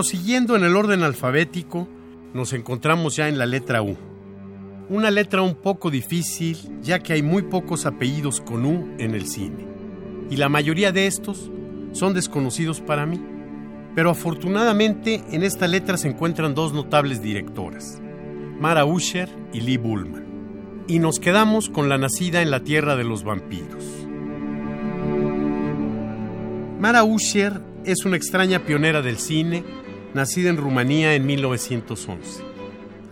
Prosiguiendo en el orden alfabético, nos encontramos ya en la letra U. Una letra un poco difícil, ya que hay muy pocos apellidos con U en el cine. Y la mayoría de estos son desconocidos para mí. Pero afortunadamente en esta letra se encuentran dos notables directoras, Mara Usher y Lee Bullman. Y nos quedamos con la nacida en la tierra de los vampiros. Mara Usher es una extraña pionera del cine, nacida en Rumanía en 1911.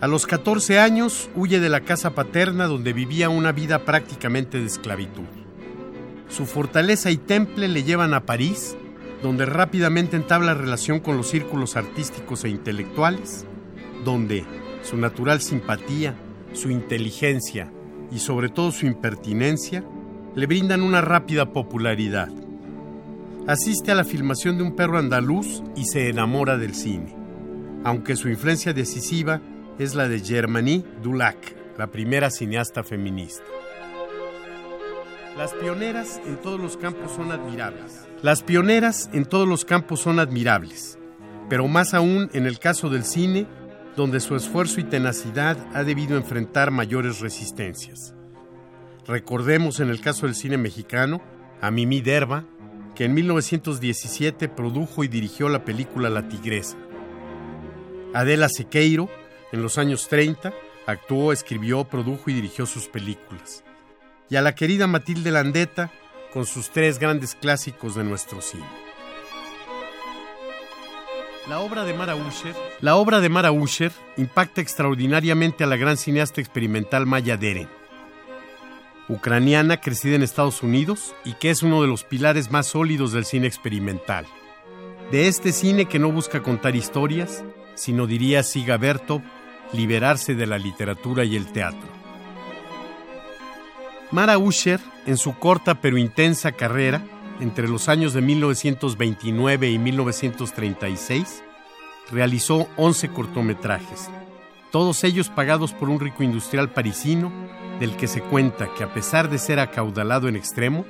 A los 14 años huye de la casa paterna donde vivía una vida prácticamente de esclavitud. Su fortaleza y temple le llevan a París, donde rápidamente entabla relación con los círculos artísticos e intelectuales, donde su natural simpatía, su inteligencia y sobre todo su impertinencia le brindan una rápida popularidad asiste a la filmación de un perro andaluz y se enamora del cine, aunque su influencia decisiva es la de Germanie Dulac, la primera cineasta feminista. Las pioneras en todos los campos son admirables. Las pioneras en todos los campos son admirables, pero más aún en el caso del cine, donde su esfuerzo y tenacidad ha debido enfrentar mayores resistencias. Recordemos en el caso del cine mexicano a Mimi Derba, que en 1917 produjo y dirigió la película La Tigresa. Adela Sequeiro, en los años 30, actuó, escribió, produjo y dirigió sus películas. Y a la querida Matilde Landeta, con sus tres grandes clásicos de nuestro cine. La obra de Mara Usher, la obra de Mara Usher impacta extraordinariamente a la gran cineasta experimental Maya Deren ucraniana crecida en Estados Unidos y que es uno de los pilares más sólidos del cine experimental. De este cine que no busca contar historias, sino diría Siga Bertov, liberarse de la literatura y el teatro. Mara Usher, en su corta pero intensa carrera, entre los años de 1929 y 1936, realizó 11 cortometrajes, todos ellos pagados por un rico industrial parisino del que se cuenta que a pesar de ser acaudalado en extremo,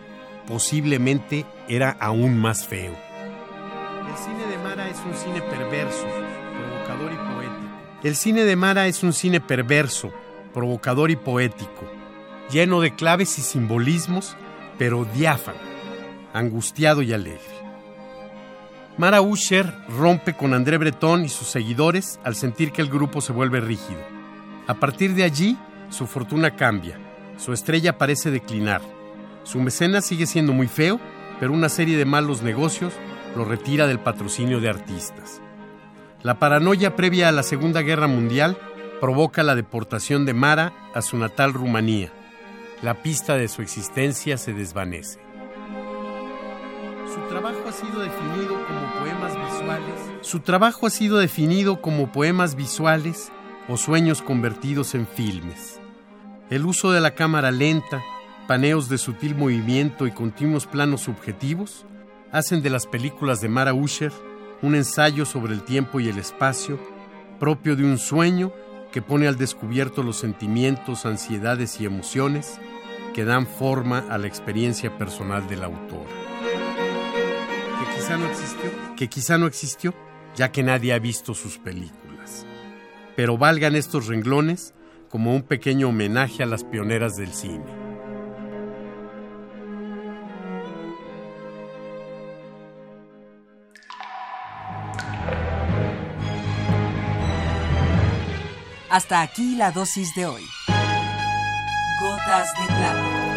posiblemente era aún más feo. El cine de Mara es un cine perverso, provocador y poético. El cine de Mara es un cine perverso, provocador y poético, lleno de claves y simbolismos, pero diáfano, angustiado y alegre. Mara Usher rompe con André Breton y sus seguidores al sentir que el grupo se vuelve rígido. A partir de allí, su fortuna cambia, su estrella parece declinar. Su mecenas sigue siendo muy feo, pero una serie de malos negocios lo retira del patrocinio de artistas. La paranoia previa a la Segunda Guerra Mundial provoca la deportación de Mara a su natal Rumanía. La pista de su existencia se desvanece. Su trabajo ha sido definido como poemas visuales. Su trabajo ha sido definido como poemas visuales o sueños convertidos en filmes. El uso de la cámara lenta, paneos de sutil movimiento y continuos planos subjetivos hacen de las películas de Mara Usher un ensayo sobre el tiempo y el espacio propio de un sueño que pone al descubierto los sentimientos, ansiedades y emociones que dan forma a la experiencia personal del autor. Quizá no existió, que quizá no existió, ya que nadie ha visto sus películas. Pero valgan estos renglones como un pequeño homenaje a las pioneras del cine. Hasta aquí la dosis de hoy. Gotas de plata.